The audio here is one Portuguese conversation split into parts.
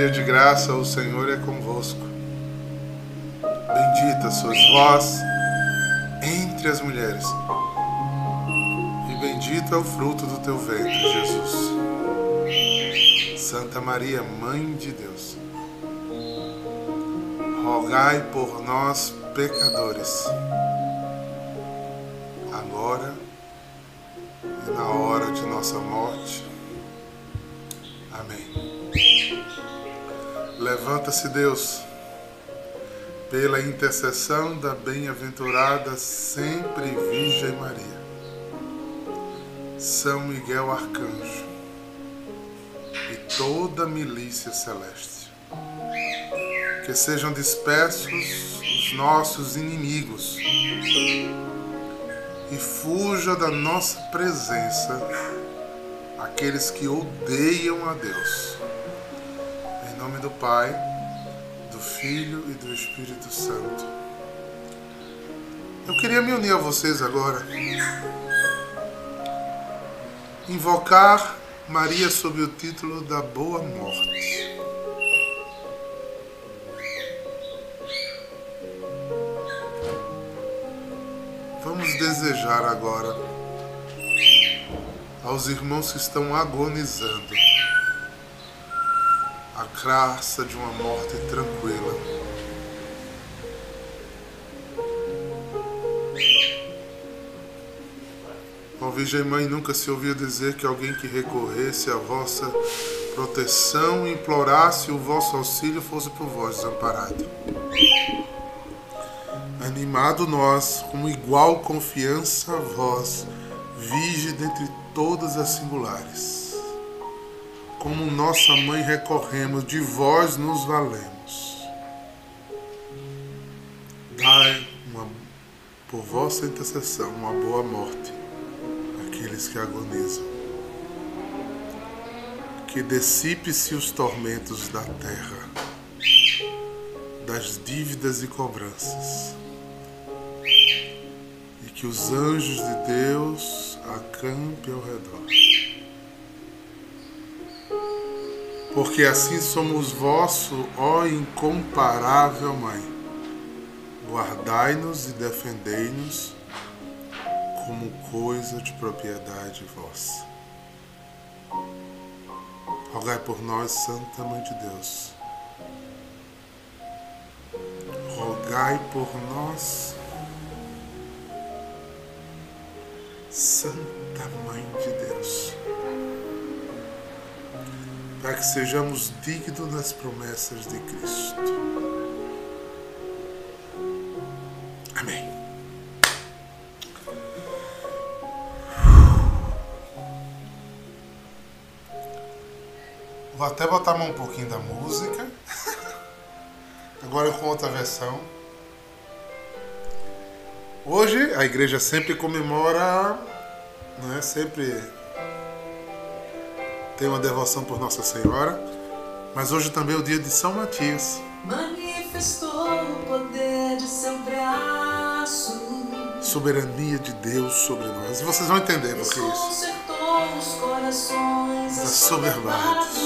cheia de graça, o Senhor é convosco. Bendita sois vós entre as mulheres, e bendito é o fruto do teu ventre, Jesus. Santa Maria, Mãe de Deus, rogai por nós, pecadores, Levanta-se, Deus, pela intercessão da bem-aventurada sempre Virgem Maria, São Miguel Arcanjo e toda a milícia celeste. Que sejam dispersos os nossos inimigos e fuja da nossa presença aqueles que odeiam a Deus. Em nome do Pai, Filho e do Espírito Santo. Eu queria me unir a vocês agora. Invocar Maria sob o título da Boa Morte. Vamos desejar agora aos irmãos que estão agonizando graça de uma morte tranquila. Ó Virgem Mãe, nunca se ouviu dizer que alguém que recorresse à vossa proteção implorasse o vosso auxílio fosse por vós desamparado. Animado nós, com igual confiança a vós, vige dentre todas as singulares. Como nossa mãe recorremos, de vós nos valemos. Dai uma, por vossa intercessão uma boa morte àqueles que agonizam. Que dissipe-se os tormentos da terra, das dívidas e cobranças, e que os anjos de Deus acampe ao redor. Porque assim somos vosso, ó incomparável Mãe. Guardai-nos e defendei-nos como coisa de propriedade vossa. Rogai por nós, Santa Mãe de Deus. Rogai por nós, Santa Mãe de Deus, para que sejamos dignos das promessas de Cristo. Amém. Vou até botar um pouquinho da música. Agora com outra versão. Hoje a igreja sempre comemora, né, sempre tem uma devoção por Nossa Senhora, mas hoje também é o dia de São Matias. Manifestou o poder de seu braço. Soberania de Deus sobre nós. E vocês vão entender por que isso. Os corações Assoberbados.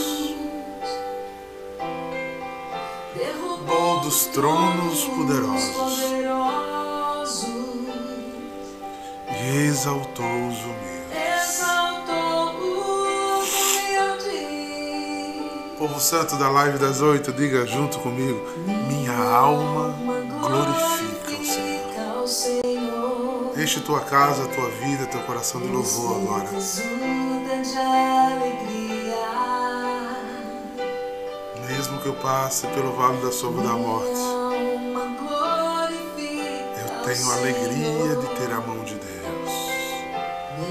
Derrubou dos tronos poderosos. poderosos. E exaltou os humildes. Povo Santo da live das oito, diga junto comigo: Minha alma glorifica o Senhor. Enche tua casa, tua vida, teu coração de louvor agora. Mesmo que eu passe pelo vale da sombra da morte, eu tenho a alegria de ter a mão de Deus.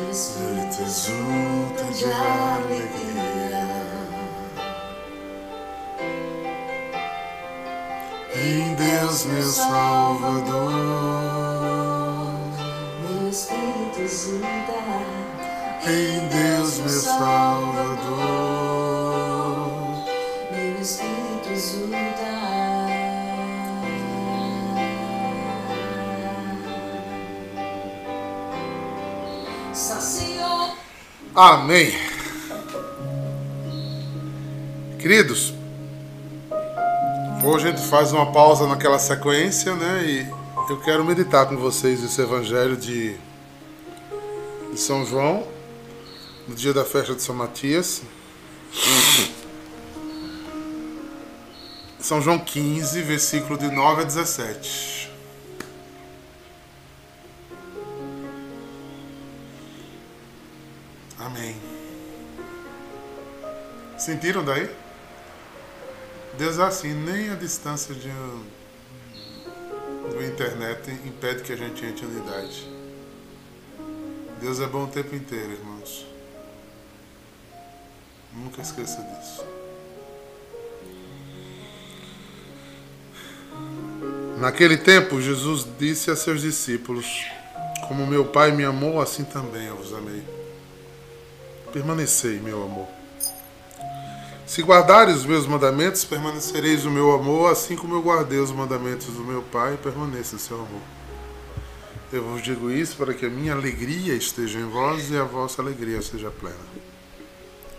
Espírito exulta de alegria. Deus, meu Salvador. Meu espírito exulta. Em Deus, meu Salvador. Meu espírito. Sacia Amém. Queridos, hoje a gente faz uma pausa naquela sequência, né? E eu quero meditar com vocês esse evangelho de, de São João, no dia da festa de São Matias. São João 15, versículo de 9 a 17. Amém. Sentiram daí? Deus é assim, nem a distância de do internet impede que a gente entre em unidade. Deus é bom o tempo inteiro, irmãos. Nunca esqueça disso. Naquele tempo, Jesus disse a seus discípulos: Como meu Pai me amou, assim também eu vos amei. Permanecei, meu amor. Se guardares os meus mandamentos, permanecereis no meu amor, assim como eu guardei os mandamentos do meu Pai, permaneça em seu amor. Eu vos digo isso para que a minha alegria esteja em vós e a vossa alegria seja plena.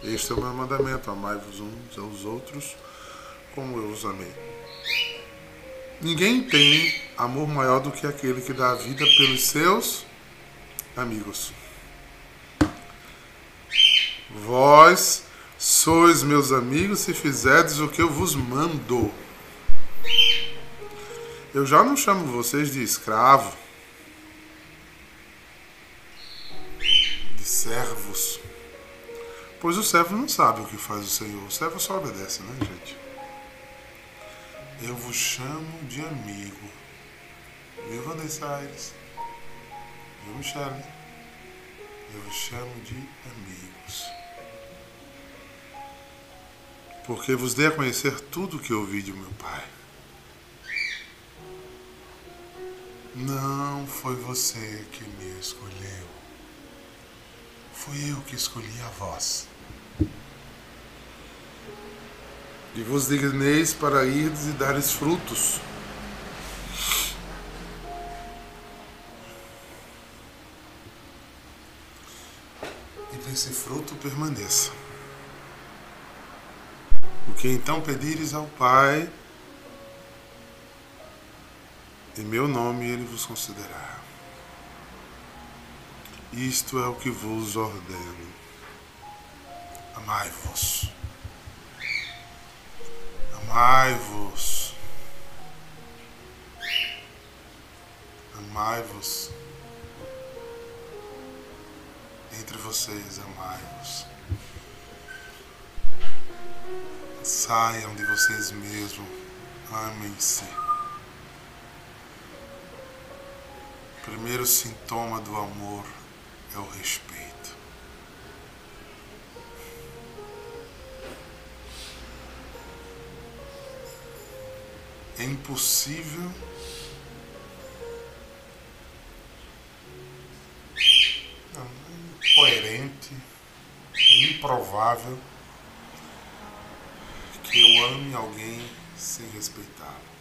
Este é o meu mandamento: amai-vos uns aos outros, como eu os amei. Ninguém tem amor maior do que aquele que dá a vida pelos seus amigos. Vós sois meus amigos se fizerdes o que eu vos mando. Eu já não chamo vocês de escravo, de servos, pois o servo não sabe o que faz o Senhor. O servo só obedece, né, gente? Eu vos chamo de amigo. Viu, Vanessa Aires? Viu, Michele? Eu vos chamo de amigos. Porque vos dei a conhecer tudo o que ouvi de meu Pai. Não foi você que me escolheu. Fui eu que escolhi a vós. E vos digneis para irdes e dares frutos. E que esse fruto permaneça. O que então pedires ao Pai, em meu nome ele vos concederá. Isto é o que vos ordeno. Amai-vos. Amai-vos. Amai-vos. Entre vocês, amai-vos. Saiam de vocês mesmos. Amem-se. Primeiro sintoma do amor é o respeito. É impossível não, é incoerente, é improvável eu ame alguém sem respeitá-lo,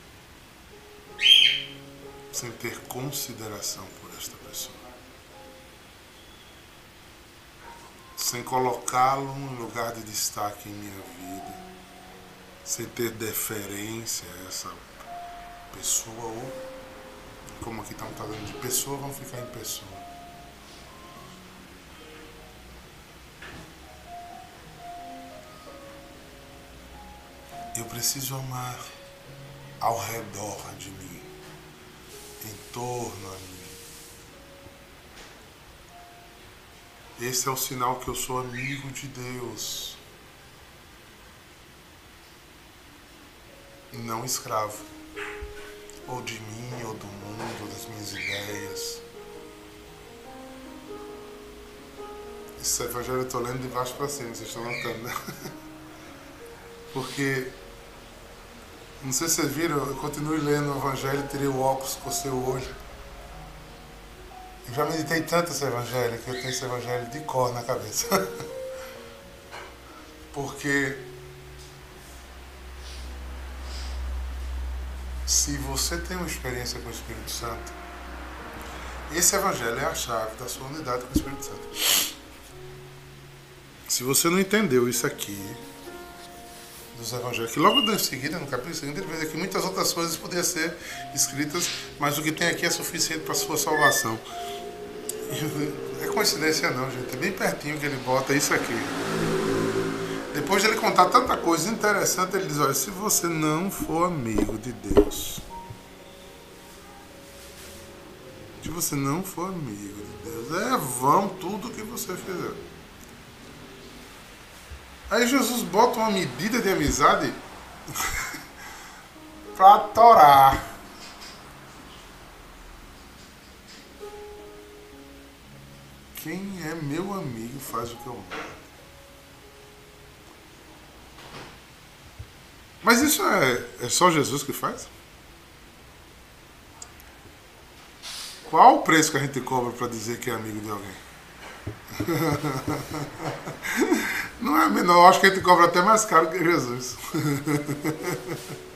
sem ter consideração por esta pessoa, sem colocá-lo em lugar de destaque em minha vida, sem ter deferência a essa pessoa ou como aqui estamos falando de pessoa, vamos ficar em pessoa. Eu preciso amar ao redor de mim, em torno a mim. Esse é o sinal que eu sou amigo de Deus, não escravo, ou de mim, ou do mundo, ou das minhas ideias. Esse evangelho eu estou lendo de baixo para cima, vocês estão notando, né? Porque não sei se vocês viram, eu continuo lendo o Evangelho, tirei o óculos, cocei o olho. Eu já meditei tanto esse Evangelho que eu tenho esse Evangelho de cor na cabeça. Porque se você tem uma experiência com o Espírito Santo, esse Evangelho é a chave da sua unidade com o Espírito Santo. Se você não entendeu isso aqui dos evangelhos, que logo em seguida, no capítulo seguinte, ele vai dizer que muitas outras coisas poderiam ser escritas, mas o que tem aqui é suficiente para a sua salvação. É coincidência não, gente. É bem pertinho que ele bota isso aqui. Depois de ele contar tanta coisa interessante, ele diz, olha, se você não for amigo de Deus, se você não for amigo de Deus, é vão tudo que você fizer. Aí Jesus bota uma medida de amizade para torar. Quem é meu amigo faz o que eu mando. Mas isso é, é só Jesus que faz? Qual o preço que a gente cobra para dizer que é amigo de alguém? Não é menor, acho que a gente cobra até mais caro que Jesus.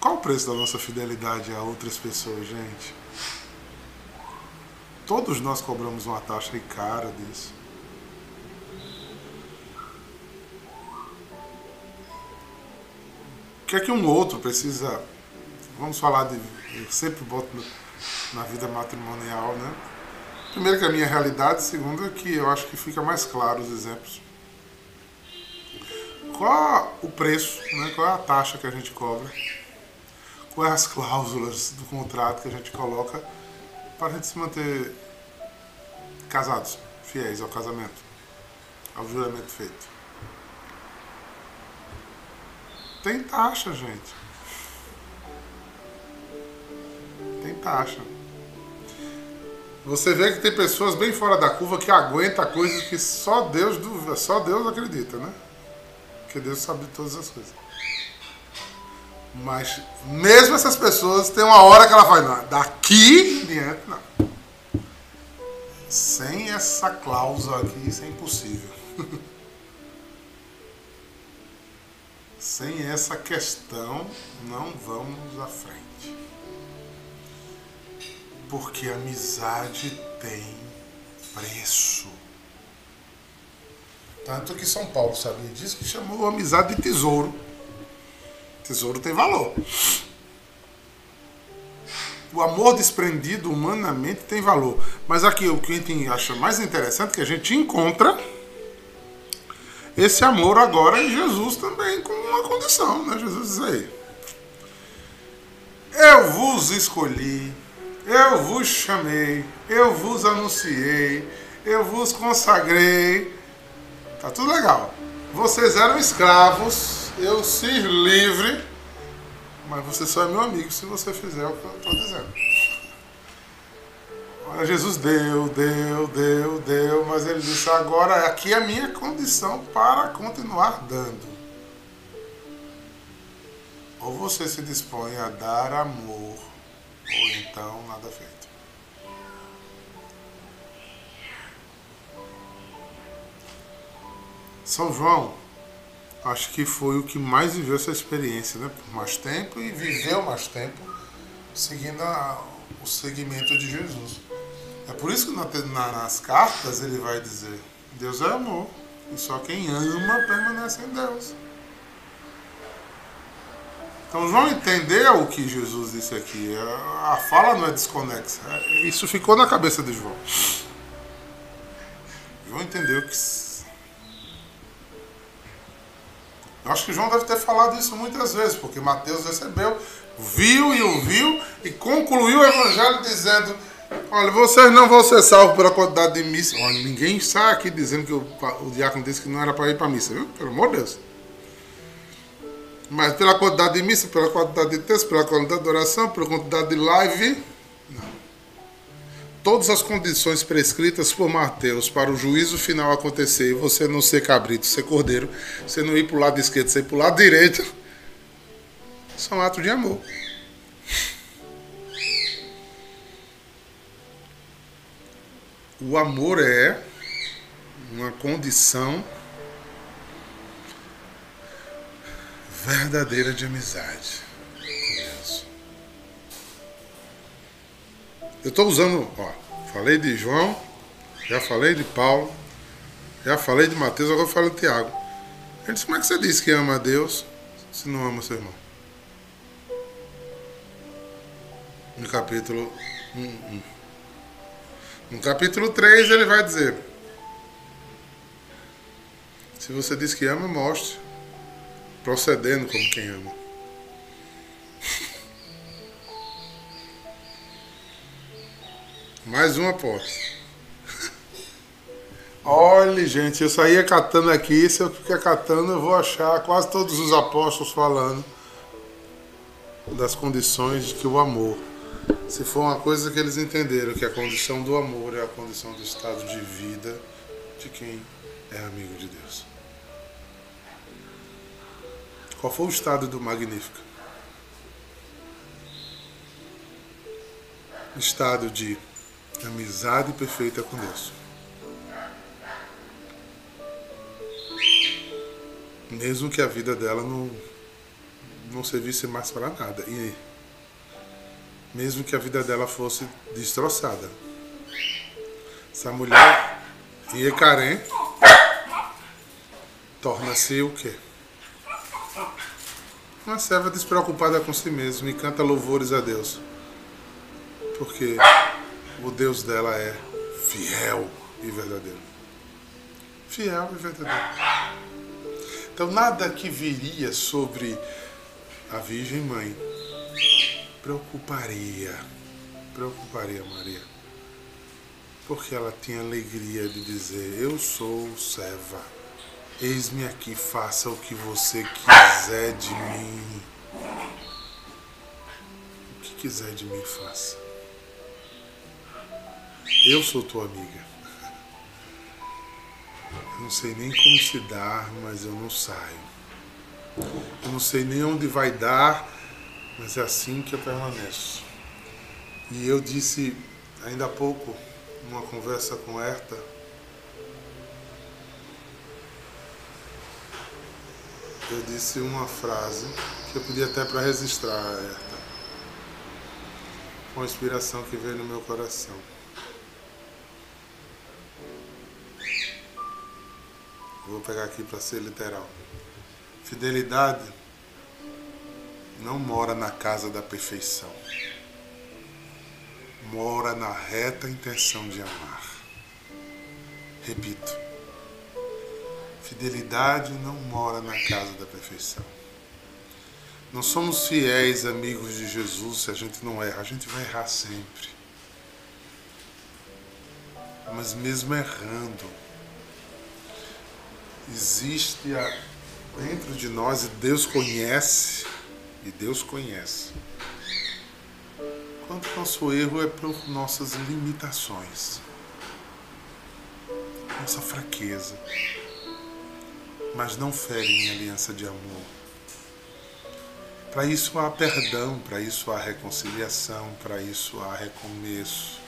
Qual o preço da nossa fidelidade a outras pessoas, gente? Todos nós cobramos uma taxa cara disso. O que é que um outro precisa. Vamos falar de. Eu sempre boto na vida matrimonial, né? Primeiro que a minha realidade, segundo é que eu acho que fica mais claro os exemplos. Qual o preço, né? qual é a taxa que a gente cobra? Quais as cláusulas do contrato que a gente coloca para a gente se manter casados, fiéis ao casamento, ao juramento feito? Tem taxa, gente. Tem taxa. Você vê que tem pessoas bem fora da curva que aguentam coisas que só Deus duvida, só Deus acredita, né? Porque Deus sabe todas as coisas. Mas mesmo essas pessoas tem uma hora que ela vai, não, daqui diante, não. Sem essa cláusula aqui, isso é impossível. Sem essa questão, não vamos à frente. Porque amizade tem preço. Tanto que São Paulo sabia disso que chamou amizade de tesouro. Tesouro tem valor. O amor desprendido humanamente tem valor. Mas aqui o que a gente acha mais interessante é que a gente encontra esse amor agora em Jesus também, com uma condição, né? Jesus diz aí. Eu vos escolhi eu vos chamei, eu vos anunciei, eu vos consagrei. Tá tudo legal. Vocês eram escravos, eu fiz livre, mas você só é meu amigo se você fizer o que eu estou dizendo. Olha, Jesus deu, deu, deu, deu, mas ele disse: agora aqui é a minha condição para continuar dando. Ou você se dispõe a dar amor ou então nada feito. São João, acho que foi o que mais viveu essa experiência, né? Por mais tempo e viveu mais tempo seguindo a, o segmento de Jesus. É por isso que na, na, nas cartas ele vai dizer: Deus é amor, e só quem ama permanece em Deus. Então João entendeu o que Jesus disse aqui. A fala não é desconexa. Isso ficou na cabeça de João. João entendeu que. Eu acho que João deve ter falado isso muitas vezes, porque Mateus recebeu, viu e ouviu e concluiu o evangelho dizendo: Olha, vocês não vão ser salvos pela quantidade de missa. Olha, ninguém está aqui dizendo que o, o diácono disse que não era para ir para missa, viu? Pelo amor de Deus. Mas pela quantidade de missa, pela quantidade de texto, pela quantidade de oração, pela quantidade de live, não. Todas as condições prescritas por Mateus para o juízo final acontecer e você não ser cabrito, ser cordeiro, você não ir para o lado esquerdo, você ir para o lado direito, são atos de amor. O amor é uma condição verdadeira de amizade com. Eu estou usando, ó, falei de João, já falei de Paulo, Já falei de Mateus, agora eu falo de Tiago. Ele disse, como é que você diz que ama a Deus se não ama seu irmão? No capítulo. hum, hum. No capítulo 3 ele vai dizer. Se você diz que ama, mostre. Procedendo como quem ama. Mais uma aposta. Olha, gente, eu saía catando aqui, se eu ficar catando, eu vou achar quase todos os apóstolos falando das condições de que o amor. Se for uma coisa que eles entenderam, que a condição do amor é a condição do estado de vida de quem é amigo de Deus. Qual foi o estado do Magnífico? Estado de amizade perfeita com Deus. Mesmo que a vida dela não, não servisse mais para nada. E mesmo que a vida dela fosse destroçada. Essa mulher, Iecarém, torna-se o quê? Uma serva despreocupada com si mesma e canta louvores a Deus. Porque o Deus dela é fiel e verdadeiro. Fiel e verdadeiro. Então, nada que viria sobre a Virgem Mãe preocuparia, preocuparia Maria. Porque ela tinha alegria de dizer: Eu sou serva, eis-me aqui, faça o que você quiser de mim. O que quiser de mim, faça. Eu sou tua amiga. Eu não sei nem como se dar, mas eu não saio. Eu não sei nem onde vai dar, mas é assim que eu permaneço. E eu disse ainda há pouco, numa conversa com Herta, eu disse uma frase que eu pedi até para registrar, Herta. Uma inspiração que veio no meu coração. Vou pegar aqui para ser literal. Fidelidade não mora na casa da perfeição. Mora na reta intenção de amar. Repito. Fidelidade não mora na casa da perfeição. Não somos fiéis amigos de Jesus se a gente não erra. A gente vai errar sempre. Mas mesmo errando, existe a, dentro de nós e Deus conhece, e Deus conhece. Quanto nosso erro é por nossas limitações, nossa fraqueza, mas não fere em aliança de amor. Para isso há perdão, para isso há reconciliação, para isso há recomeço.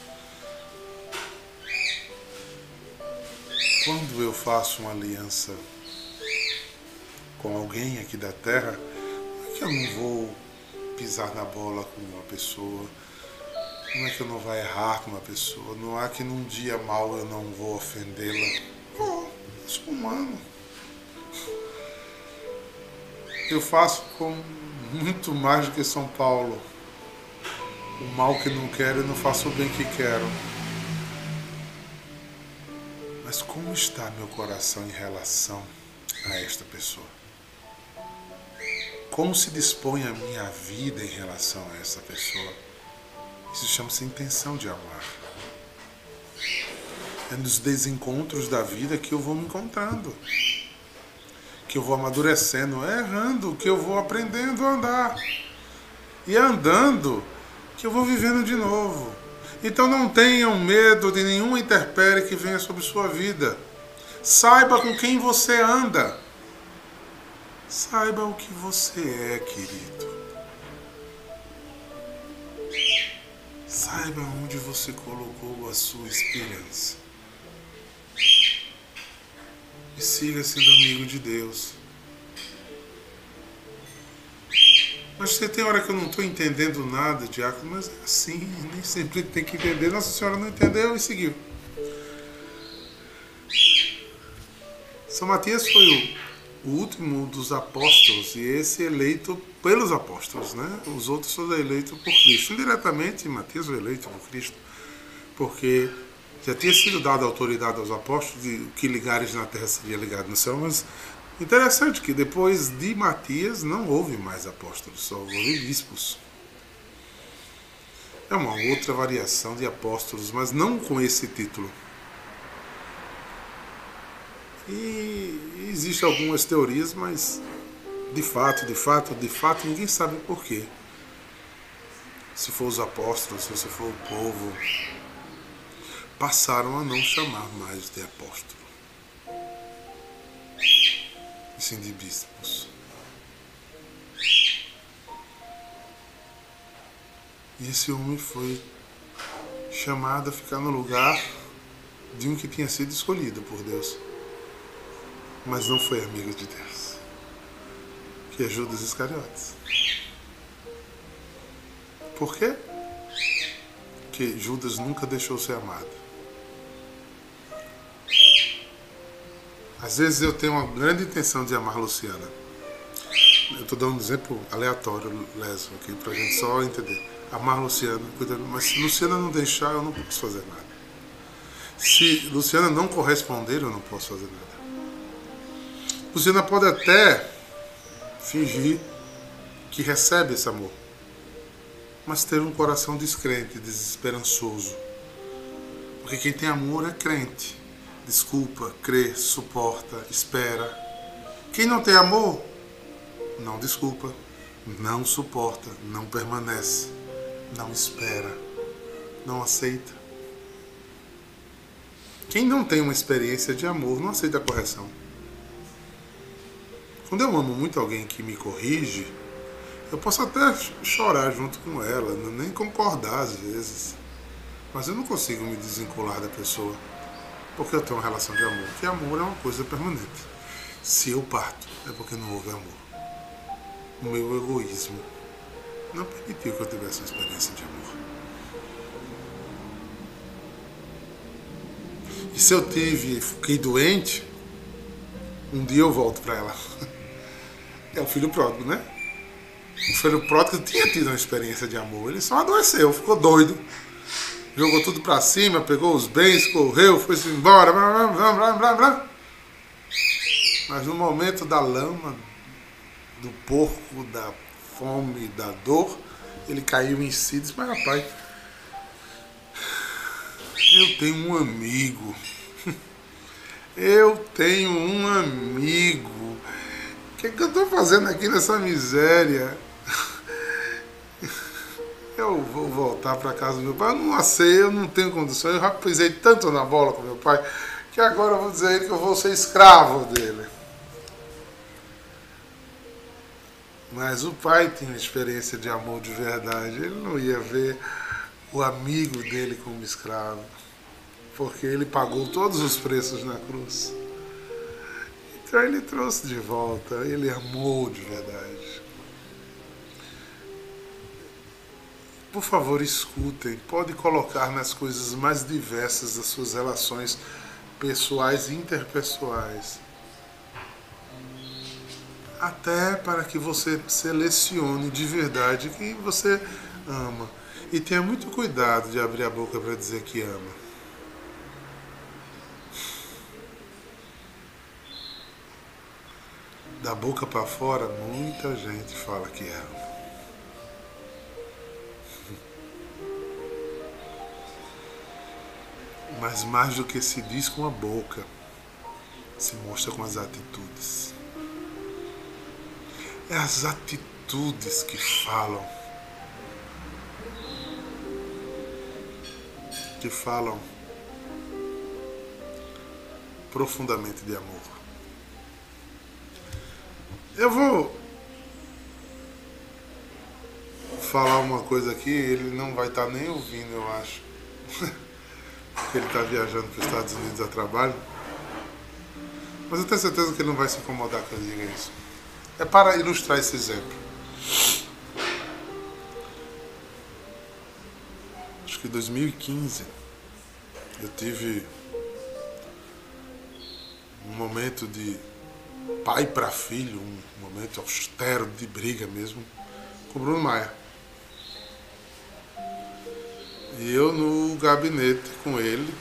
Quando eu faço uma aliança com alguém aqui da terra, não é que eu não vou pisar na bola com uma pessoa, não é que eu não vou errar com uma pessoa, não é que num dia mal eu não vou ofendê-la. Eu sou humano. Eu faço com muito mais do que São Paulo. O mal que não quero, eu não faço o bem que quero. Mas como está meu coração em relação a esta pessoa? Como se dispõe a minha vida em relação a essa pessoa? Isso chama-se intenção de amar. É nos desencontros da vida que eu vou me encontrando, que eu vou amadurecendo, é errando, que eu vou aprendendo a andar. E é andando que eu vou vivendo de novo. Então não tenham medo de nenhuma intempérie que venha sobre sua vida. Saiba com quem você anda. Saiba o que você é, querido. Saiba onde você colocou a sua esperança. E siga sendo amigo de Deus. Mas você tem hora que eu não estou entendendo nada, diácono, mas é assim, nem sempre tem que entender. Nossa Senhora não entendeu e seguiu. São Matias foi o, último dos apóstolos e esse eleito pelos apóstolos, né? Os outros foram eleitos por Cristo. Indiretamente, Matias foi eleito por Cristo, porque já tinha sido dada autoridade aos apóstolos de que ligares na terra seria ligado no céu, mas interessante que depois de Matias não houve mais apóstolos, só houve bispos. É uma outra variação de apóstolos, mas não com esse título. E existem algumas teorias, mas de fato, de fato, de fato, ninguém sabe por quê. Se for os apóstolos, se for o povo, passaram a não chamar mais de apóstolo, e sim de bispos. E esse homem foi chamado a ficar no lugar de um que tinha sido escolhido por Deus, mas não foi amigo de Deus, que é Judas Iscariotes. Por quê? Porque Judas nunca deixou ser amado. Às vezes eu tenho uma grande intenção de amar Luciana. Eu estou dando um exemplo aleatório, leso, aqui, para a gente só entender amar Luciana, mas se Luciana não deixar, eu não posso fazer nada. Se Luciana não corresponder, eu não posso fazer nada. Luciana pode até fingir que recebe esse amor, mas ter um coração descrente, desesperançoso. Porque quem tem amor é crente. Desculpa, crê, suporta, espera. Quem não tem amor, não desculpa, não suporta, não permanece não espera, não aceita. Quem não tem uma experiência de amor não aceita a correção. Quando eu amo muito alguém que me corrige, eu posso até chorar junto com ela, nem concordar às vezes. Mas eu não consigo me desvincular da pessoa, porque eu tenho uma relação de amor. Que amor é uma coisa permanente. Se eu parto, é porque não houve amor. O meu egoísmo não permitiu que eu tivesse uma experiência de amor. E se eu tive, fiquei doente, um dia eu volto para ela. É o filho pródigo, né? O filho pródigo tinha tido uma experiência de amor. Ele só adoeceu, ficou doido. Jogou tudo para cima, pegou os bens, correu, foi-se embora. Blá, blá, blá, blá. Mas no momento da lama, do porco, da fome, da dor, ele caiu em si e disse, mas rapaz, eu tenho um amigo. Eu tenho um amigo. O que, é que eu estou fazendo aqui nessa miséria? Eu vou voltar para casa do meu pai. Eu não sei, eu não tenho condições. Eu já pisei tanto na bola com meu pai que agora eu vou dizer a ele que eu vou ser escravo dele. Mas o pai tinha experiência de amor de verdade. Ele não ia ver o amigo dele como escravo, porque ele pagou todos os preços na cruz. Então ele trouxe de volta, ele amou de verdade. Por favor, escutem. Pode colocar nas coisas mais diversas das suas relações pessoais e interpessoais até para que você selecione de verdade quem você ama. E tenha muito cuidado de abrir a boca para dizer que ama. Da boca para fora, muita gente fala que ama. Mas mais do que se diz com a boca, se mostra com as atitudes. É as atitudes que falam. Que falam profundamente de amor. Eu vou falar uma coisa aqui, ele não vai estar tá nem ouvindo, eu acho. Porque ele está viajando para os Estados Unidos a trabalho. Mas eu tenho certeza que ele não vai se incomodar que eu diga isso. É para ilustrar esse exemplo. Acho que em 2015 eu tive um momento de pai para filho, um momento austero de briga mesmo, com o Bruno Maia. E eu no gabinete com ele,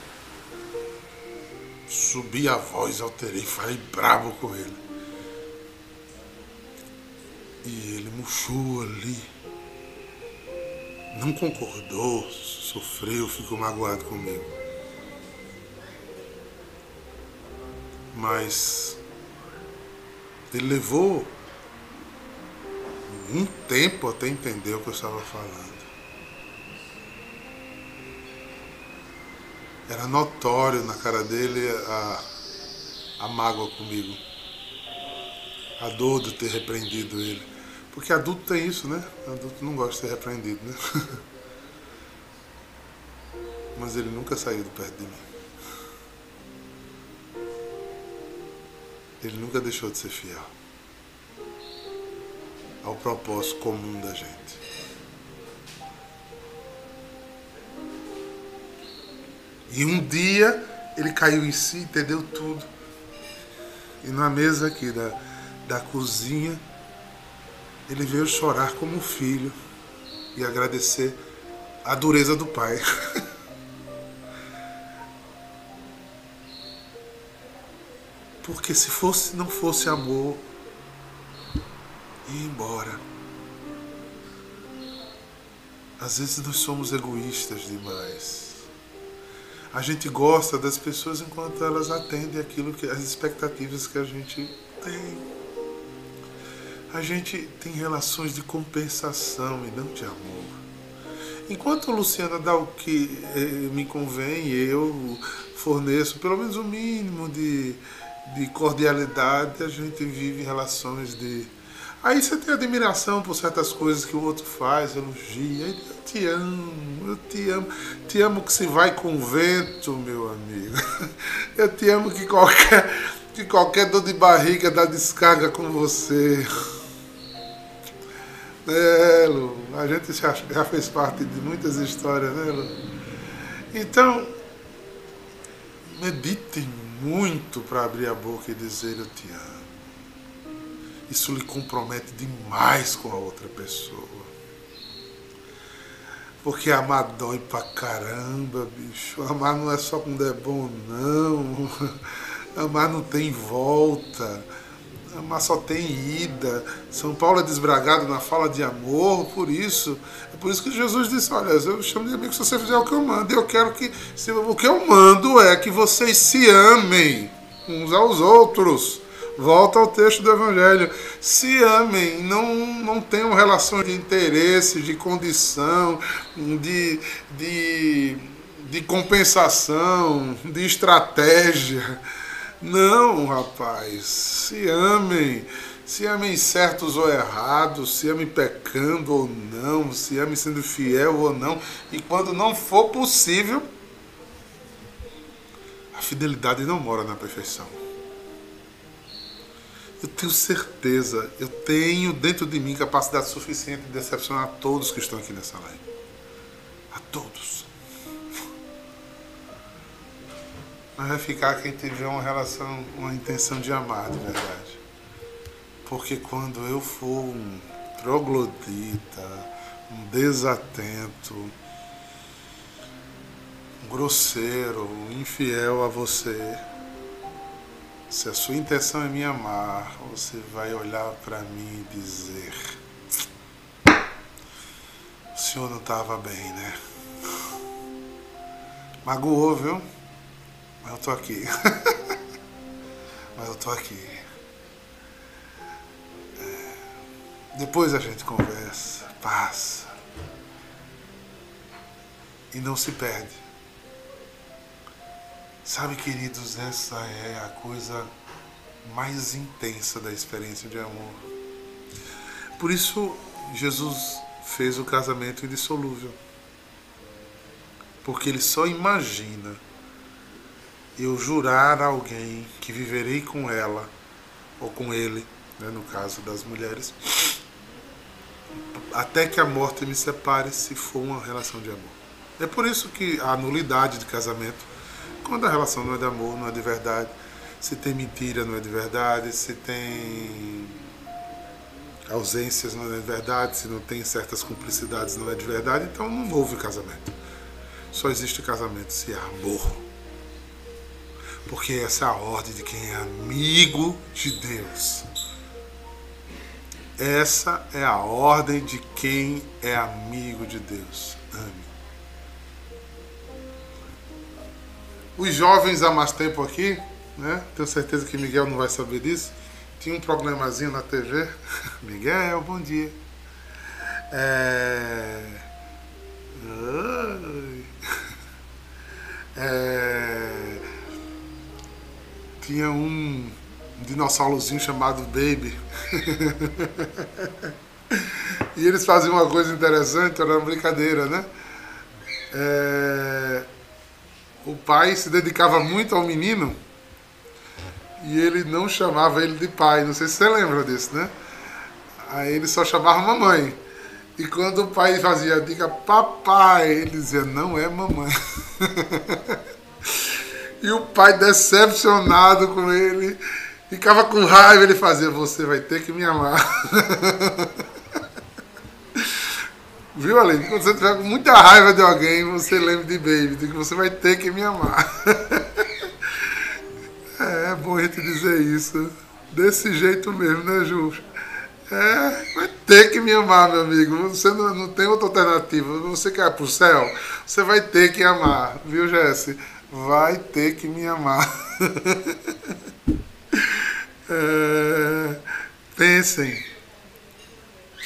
subi a voz, alterei, falei brabo com ele. E ele murchou ali. Não concordou, sofreu, ficou magoado comigo. Mas ele levou um tempo até entender o que eu estava falando. Era notório na cara dele a, a mágoa comigo. A dor de ter repreendido ele. Porque adulto tem isso, né? Adulto não gosta de ser repreendido, né? Mas ele nunca saiu de perto de mim. Ele nunca deixou de ser fiel ao propósito comum da gente. E um dia ele caiu em si, entendeu tudo. E na mesa aqui da, da cozinha, ele veio chorar como um filho e agradecer a dureza do pai. Porque se fosse, não fosse amor, ia embora. Às vezes nós somos egoístas demais. A gente gosta das pessoas enquanto elas atendem aquilo que as expectativas que a gente tem. A gente tem relações de compensação e não de amor. Enquanto Luciana dá o que eh, me convém, eu forneço pelo menos o mínimo de, de cordialidade, a gente vive relações de. Aí você tem admiração por certas coisas que o outro faz, elogia. Eu te amo, eu te amo. Te amo que se vai com vento, meu amigo. Eu te amo que qualquer, que qualquer dor de barriga dá descarga com você. É, Lu, a gente já, já fez parte de muitas histórias, né, Lu? Então, meditem muito para abrir a boca e dizer eu te amo. Isso lhe compromete demais com a outra pessoa. Porque amar dói pra caramba, bicho. Amar não é só quando é bom, não. Amar não tem volta. Amar só tem ida. São Paulo é desbragado na fala de amor, por isso. É por isso que Jesus disse: Olha, eu chamo de amigo se você fizer o que eu mando. Eu quero que. Se, o que eu mando é que vocês se amem uns aos outros. Volta ao texto do Evangelho. Se amem, não, não tenham relações de interesse, de condição, de, de, de compensação, de estratégia. Não, rapaz. Se amem. Se amem certos ou errados, se amem pecando ou não, se amem sendo fiel ou não. E quando não for possível, a fidelidade não mora na perfeição. Eu tenho certeza, eu tenho dentro de mim capacidade suficiente de decepcionar todos que estão aqui nessa live. A todos. Mas vai ficar quem tiver uma relação, uma intenção de amar de verdade. Porque quando eu for um troglodita, um desatento, um grosseiro, um infiel a você, se a sua intenção é me amar, você vai olhar para mim e dizer: O senhor não estava bem, né? Magoou, viu? Mas eu tô aqui. Mas eu tô aqui. É... Depois a gente conversa, passa. E não se perde. Sabe, queridos, essa é a coisa mais intensa da experiência de amor. Por isso, Jesus fez o casamento indissolúvel. Porque ele só imagina eu jurar a alguém que viverei com ela, ou com ele, né, no caso das mulheres, até que a morte me separe, se for uma relação de amor. É por isso que a nulidade de casamento quando a relação não é de amor, não é de verdade, Se tem mentira, não é de verdade. Se tem ausências, não é de verdade. Se não tem certas cumplicidades, não é de verdade. Então não houve casamento. Só existe casamento se há amor. Porque essa é a ordem de quem é amigo de Deus. Essa é a ordem de quem é amigo de Deus. Ame. Os jovens há mais tempo aqui, né? Tenho certeza que Miguel não vai saber disso. Tinha um problemazinho na TV. Miguel, bom dia. É... É... Tinha um dinossaurozinho chamado Baby. e eles faziam uma coisa interessante, era uma brincadeira, né? É o pai se dedicava muito ao menino e ele não chamava ele de pai. Não sei se você lembra disso, né? Aí ele só chamava mamãe. E quando o pai fazia a dica papai, ele dizia, não é mamãe. e o pai decepcionado com ele, ficava com raiva, ele fazia, você vai ter que me amar. Viu, Aline? Quando você tiver com muita raiva de alguém, você lembre de Baby, de que você vai ter que me amar. é, é bom a gente dizer isso. Desse jeito mesmo, né, Ju? É, vai ter que me amar, meu amigo. Você não, não tem outra alternativa. Você quer ir pro céu? Você vai ter que amar, viu, Jesse? Vai ter que me amar. é, pensem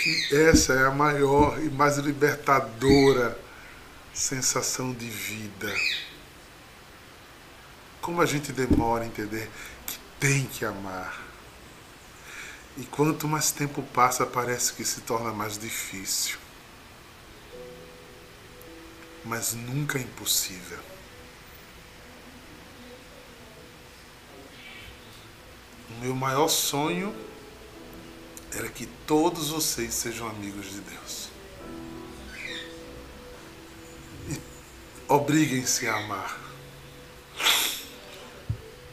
que essa é a maior e mais libertadora sensação de vida. Como a gente demora a entender que tem que amar. E quanto mais tempo passa, parece que se torna mais difícil. Mas nunca é impossível. O meu maior sonho era que todos vocês sejam amigos de Deus. E obriguem-se a amar.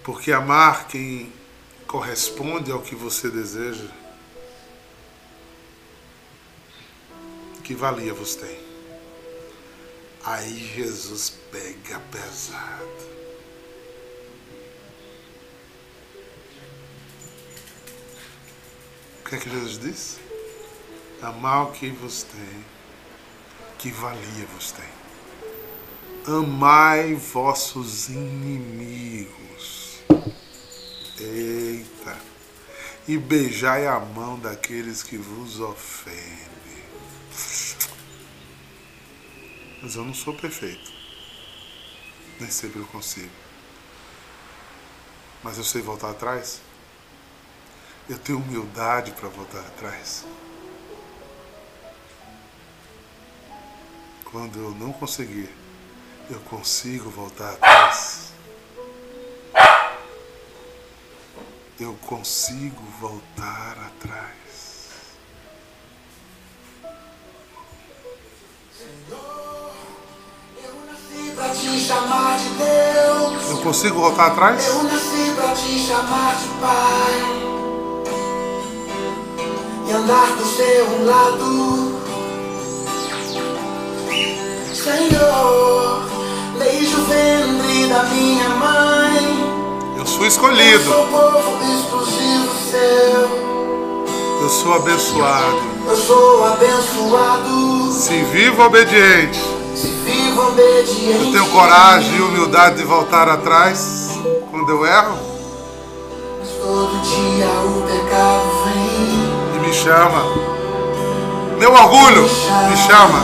Porque amar quem corresponde ao que você deseja, que valia você tem. Aí Jesus pega pesado. Que é que Jesus disse? Amar o que vos tem, que valia vos tem. Amai vossos inimigos. Eita. E beijai a mão daqueles que vos ofendem. Mas eu não sou perfeito. Nem sempre eu consigo. Mas eu sei voltar atrás eu tenho humildade para voltar atrás. Quando eu não conseguir, eu consigo voltar atrás. Eu consigo voltar atrás. Eu consigo voltar atrás? Eu nasci pra te chamar de pai e andar do seu lado. Senhor, desde o ventre da minha mãe, eu sou escolhido. Eu sou povo exclusivo seu. Eu sou abençoado. Eu sou abençoado. Se vivo obediente. Se vivo obediente. Eu tenho coragem e humildade de voltar atrás quando eu erro. Mas todo dia o pecado vem me chama. Meu orgulho me chama.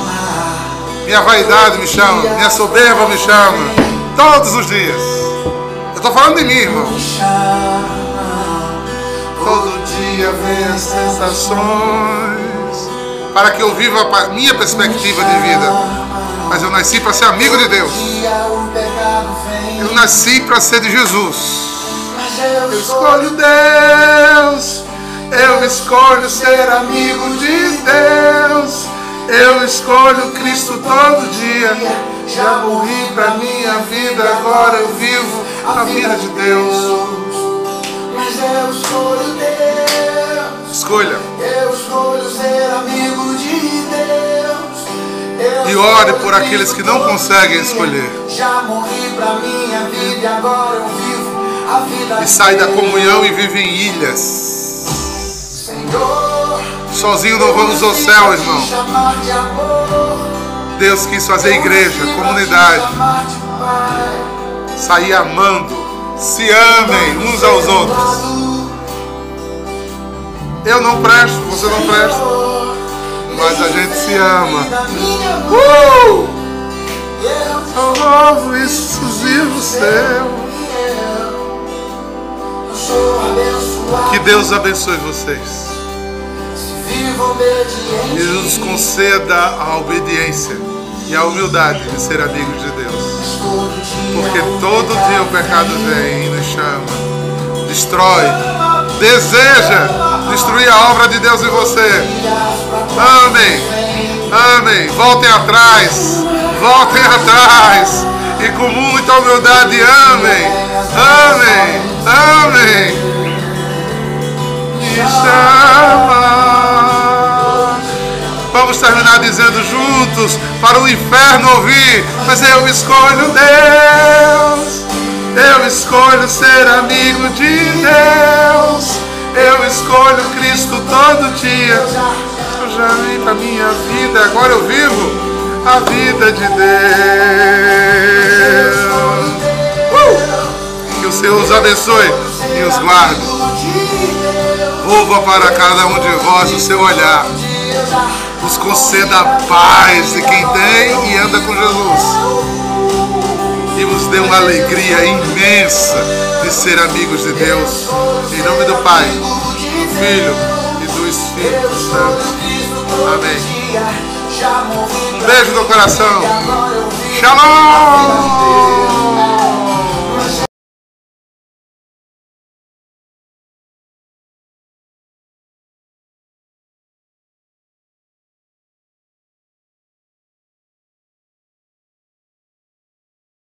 Minha vaidade me chama. Minha soberba me chama. Todos os dias. Eu estou falando de mim, irmão. Todo dia vem as sensações. Para que eu viva a minha perspectiva de vida. Mas eu nasci para ser amigo de Deus. Eu nasci para ser de Jesus. Eu escolho Deus. Eu escolho ser amigo de Deus. Eu escolho Cristo todo dia. Já morri pra minha vida, agora eu vivo a vida de Deus. Mas eu escolho Deus. Escolha. Eu escolho ser amigo de Deus. Eu E ore por aqueles que não conseguem escolher. Já morri pra minha vida e agora eu vivo a vida E sai da de comunhão e vive em ilhas. Sozinho não vamos ao céu, irmão. Deus quis fazer igreja, comunidade. Sair amando. Se amem uns aos outros. Eu não presto, você não presta. Mas a gente se ama. Uh! Um novo exclusivo seu. Que Deus abençoe vocês. E nos conceda a obediência e a humildade de ser amigos de Deus. Porque todo dia o pecado vem e nos chama, destrói, deseja destruir a obra de Deus em você. Amém. Amém. Voltem atrás. Voltem atrás. E com muita humildade, amém. Amém. Amém. Dizendo juntos para o inferno ouvir. Mas eu escolho Deus. Eu escolho ser amigo de Deus. Eu escolho Cristo todo dia. Eu já vi pra minha vida, agora eu vivo a vida de Deus. Uh! Que o Senhor os abençoe e os guarde. Volva para cada um de vós o seu olhar. Os conceda a paz de quem tem e anda com Jesus. E nos dê uma alegria imensa de ser amigos de Deus. Em nome do Pai, do Filho e do Espírito Santo. Amém. Um beijo no coração. Shalom!